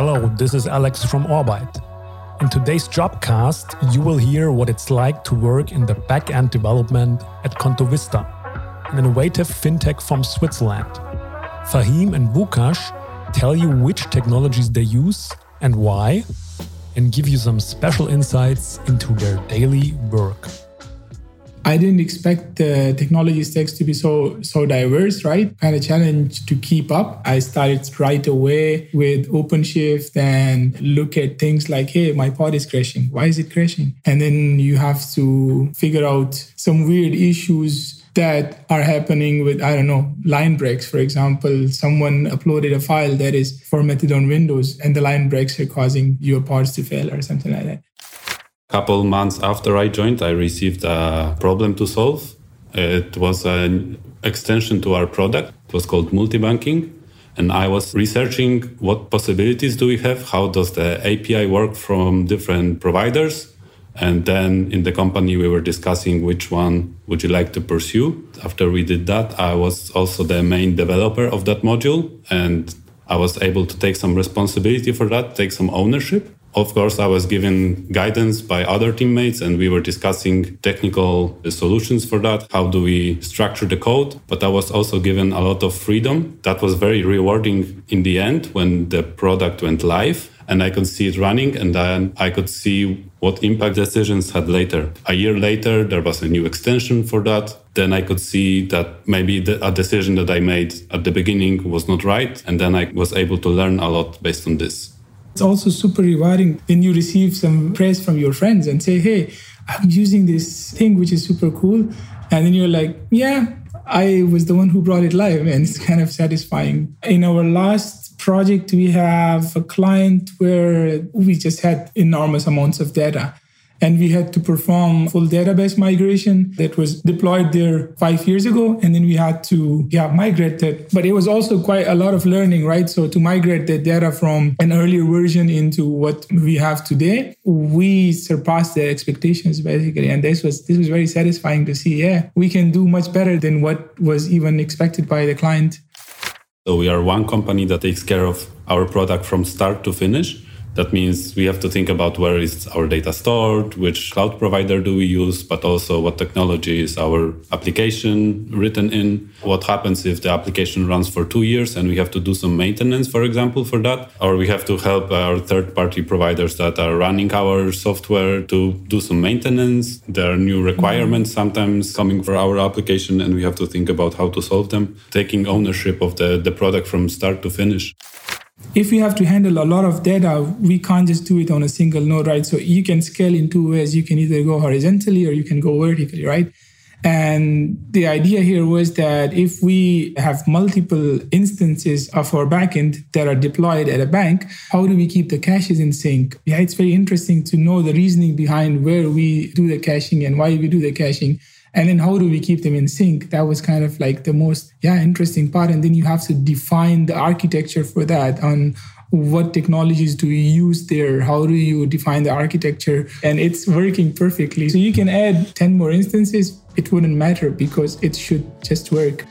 Hello, this is Alex from Orbite. In today's Jobcast, you will hear what it's like to work in the back-end development at Contovista, an innovative fintech from Switzerland. Fahim and Vukash tell you which technologies they use and why, and give you some special insights into their daily work. I didn't expect the technology stacks to be so so diverse, right? Kind of challenge to keep up. I started right away with OpenShift and look at things like, hey, my pod is crashing. Why is it crashing? And then you have to figure out some weird issues that are happening with, I don't know, line breaks, for example. Someone uploaded a file that is formatted on Windows and the line breaks are causing your pods to fail or something like that couple months after I joined, I received a problem to solve. It was an extension to our product. It was called multi-banking. And I was researching what possibilities do we have? How does the API work from different providers? And then in the company, we were discussing which one would you like to pursue. After we did that, I was also the main developer of that module. And I was able to take some responsibility for that, take some ownership. Of course, I was given guidance by other teammates and we were discussing technical solutions for that. How do we structure the code? But I was also given a lot of freedom. That was very rewarding in the end when the product went live and I could see it running and then I could see what impact decisions had later. A year later, there was a new extension for that. Then I could see that maybe the, a decision that I made at the beginning was not right. And then I was able to learn a lot based on this. It's also super rewarding when you receive some praise from your friends and say, hey, I'm using this thing which is super cool. And then you're like, yeah, I was the one who brought it live. And it's kind of satisfying. In our last project, we have a client where we just had enormous amounts of data and we had to perform full database migration that was deployed there five years ago. And then we had to yeah migrate that. But it was also quite a lot of learning right? So to migrate the data from an earlier version into what we have today we surpassed their expectations basically. And this was this was very satisfying to see yeah we can do much better than what was even expected by the client. So we are one company that takes care of our product from start to finish that means we have to think about where is our data stored, which cloud provider do we use, but also what technology is our application written in. What happens if the application runs for two years and we have to do some maintenance, for example, for that? Or we have to help our third party providers that are running our software to do some maintenance. There are new requirements sometimes coming for our application and we have to think about how to solve them, taking ownership of the, the product from start to finish if we have to handle a lot of data, we can't just do it on a single node, right? So you can scale in two ways. You can either go horizontally or you can go vertically, right? And the idea here was that if we have multiple instances of our backend that are deployed at a bank, how do we keep the caches in sync? Yeah, it's very interesting to know the reasoning behind where we do the caching and why we do the caching and then how do we keep them in sync that was kind of like the most yeah interesting part and then you have to define the architecture for that on what technologies do you use there? How do you define the architecture? And it's working perfectly. So you can add 10 more instances it wouldn't matter because it should just work